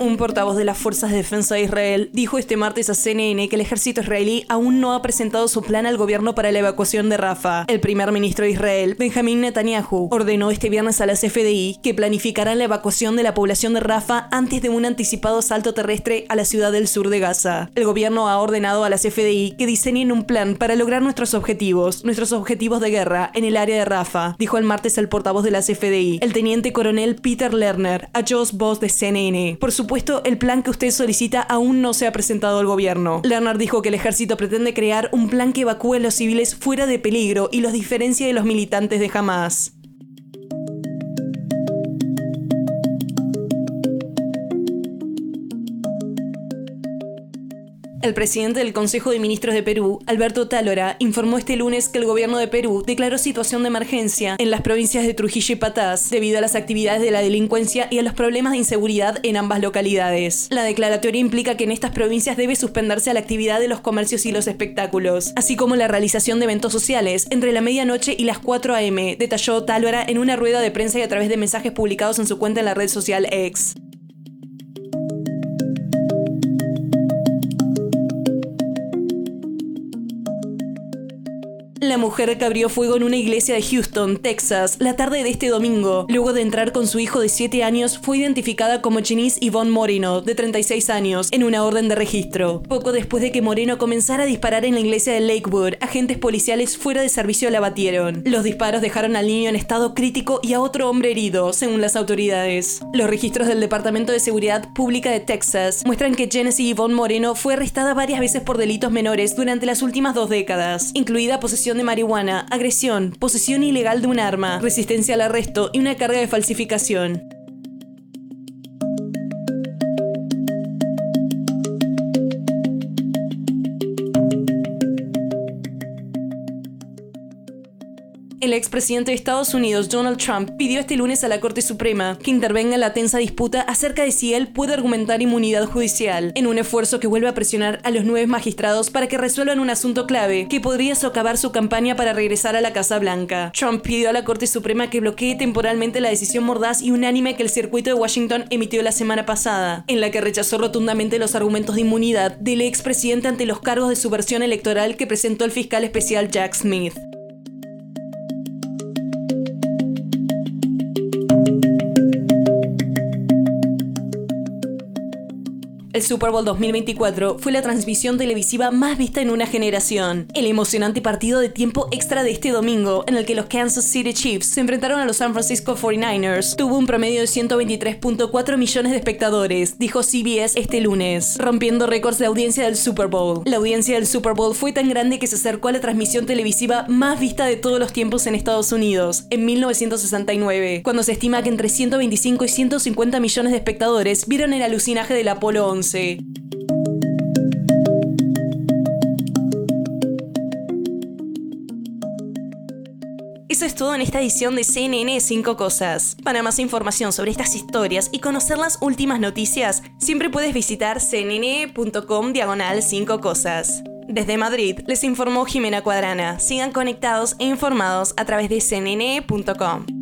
Un portavoz de las Fuerzas de Defensa de Israel dijo este martes a CNN que el ejército israelí aún no ha presentado su plan al gobierno para la evacuación de Rafah. El primer ministro de Israel, Benjamin Netanyahu, ordenó este viernes a las FDI que planificarán la evacuación de la población de Rafah antes de un anticipado salto terrestre a la ciudad del sur de Gaza. El gobierno ha ordenado a las FDI que diseñen un plan para lograr nuestros objetivos, nuestros objetivos de guerra en el área de Rafah, dijo el martes el portavoz de las FDI, el teniente coronel Peter Lerner, a Josh Boss de CNN. Por supuesto, el plan que usted solicita aún no se ha presentado al gobierno. Lerner dijo que el ejército pretende crear un plan que evacúe a los civiles fuera de peligro y los diferencia de los militantes de Hamas. El presidente del Consejo de Ministros de Perú, Alberto Tálora, informó este lunes que el gobierno de Perú declaró situación de emergencia en las provincias de Trujillo y Patás debido a las actividades de la delincuencia y a los problemas de inseguridad en ambas localidades. La declaratoria implica que en estas provincias debe suspenderse la actividad de los comercios y los espectáculos, así como la realización de eventos sociales entre la medianoche y las 4 a.m., detalló Tálora en una rueda de prensa y a través de mensajes publicados en su cuenta en la red social X. La mujer que abrió fuego en una iglesia de Houston, Texas, la tarde de este domingo, luego de entrar con su hijo de 7 años, fue identificada como Chinese Yvonne Moreno, de 36 años, en una orden de registro. Poco después de que Moreno comenzara a disparar en la iglesia de Lakewood, agentes policiales fuera de servicio la batieron. Los disparos dejaron al niño en estado crítico y a otro hombre herido, según las autoridades. Los registros del Departamento de Seguridad Pública de Texas muestran que Genesis Yvonne Moreno fue arrestada varias veces por delitos menores durante las últimas dos décadas, incluida posesión de marihuana, agresión, posesión ilegal de un arma, resistencia al arresto y una carga de falsificación. El expresidente de Estados Unidos, Donald Trump, pidió este lunes a la Corte Suprema que intervenga en la tensa disputa acerca de si él puede argumentar inmunidad judicial, en un esfuerzo que vuelve a presionar a los nueve magistrados para que resuelvan un asunto clave que podría socavar su campaña para regresar a la Casa Blanca. Trump pidió a la Corte Suprema que bloquee temporalmente la decisión mordaz y unánime que el circuito de Washington emitió la semana pasada, en la que rechazó rotundamente los argumentos de inmunidad del expresidente ante los cargos de subversión electoral que presentó el fiscal especial Jack Smith. Super Bowl 2024 fue la transmisión televisiva más vista en una generación. El emocionante partido de tiempo extra de este domingo, en el que los Kansas City Chiefs se enfrentaron a los San Francisco 49ers, tuvo un promedio de 123.4 millones de espectadores, dijo CBS este lunes, rompiendo récords de audiencia del Super Bowl. La audiencia del Super Bowl fue tan grande que se acercó a la transmisión televisiva más vista de todos los tiempos en Estados Unidos, en 1969, cuando se estima que entre 125 y 150 millones de espectadores vieron el alucinaje del Apolo 11. Eso es todo en esta edición de CNN 5 Cosas. Para más información sobre estas historias y conocer las últimas noticias, siempre puedes visitar cnn.com diagonal 5 Cosas. Desde Madrid les informó Jimena Cuadrana. Sigan conectados e informados a través de cnn.com.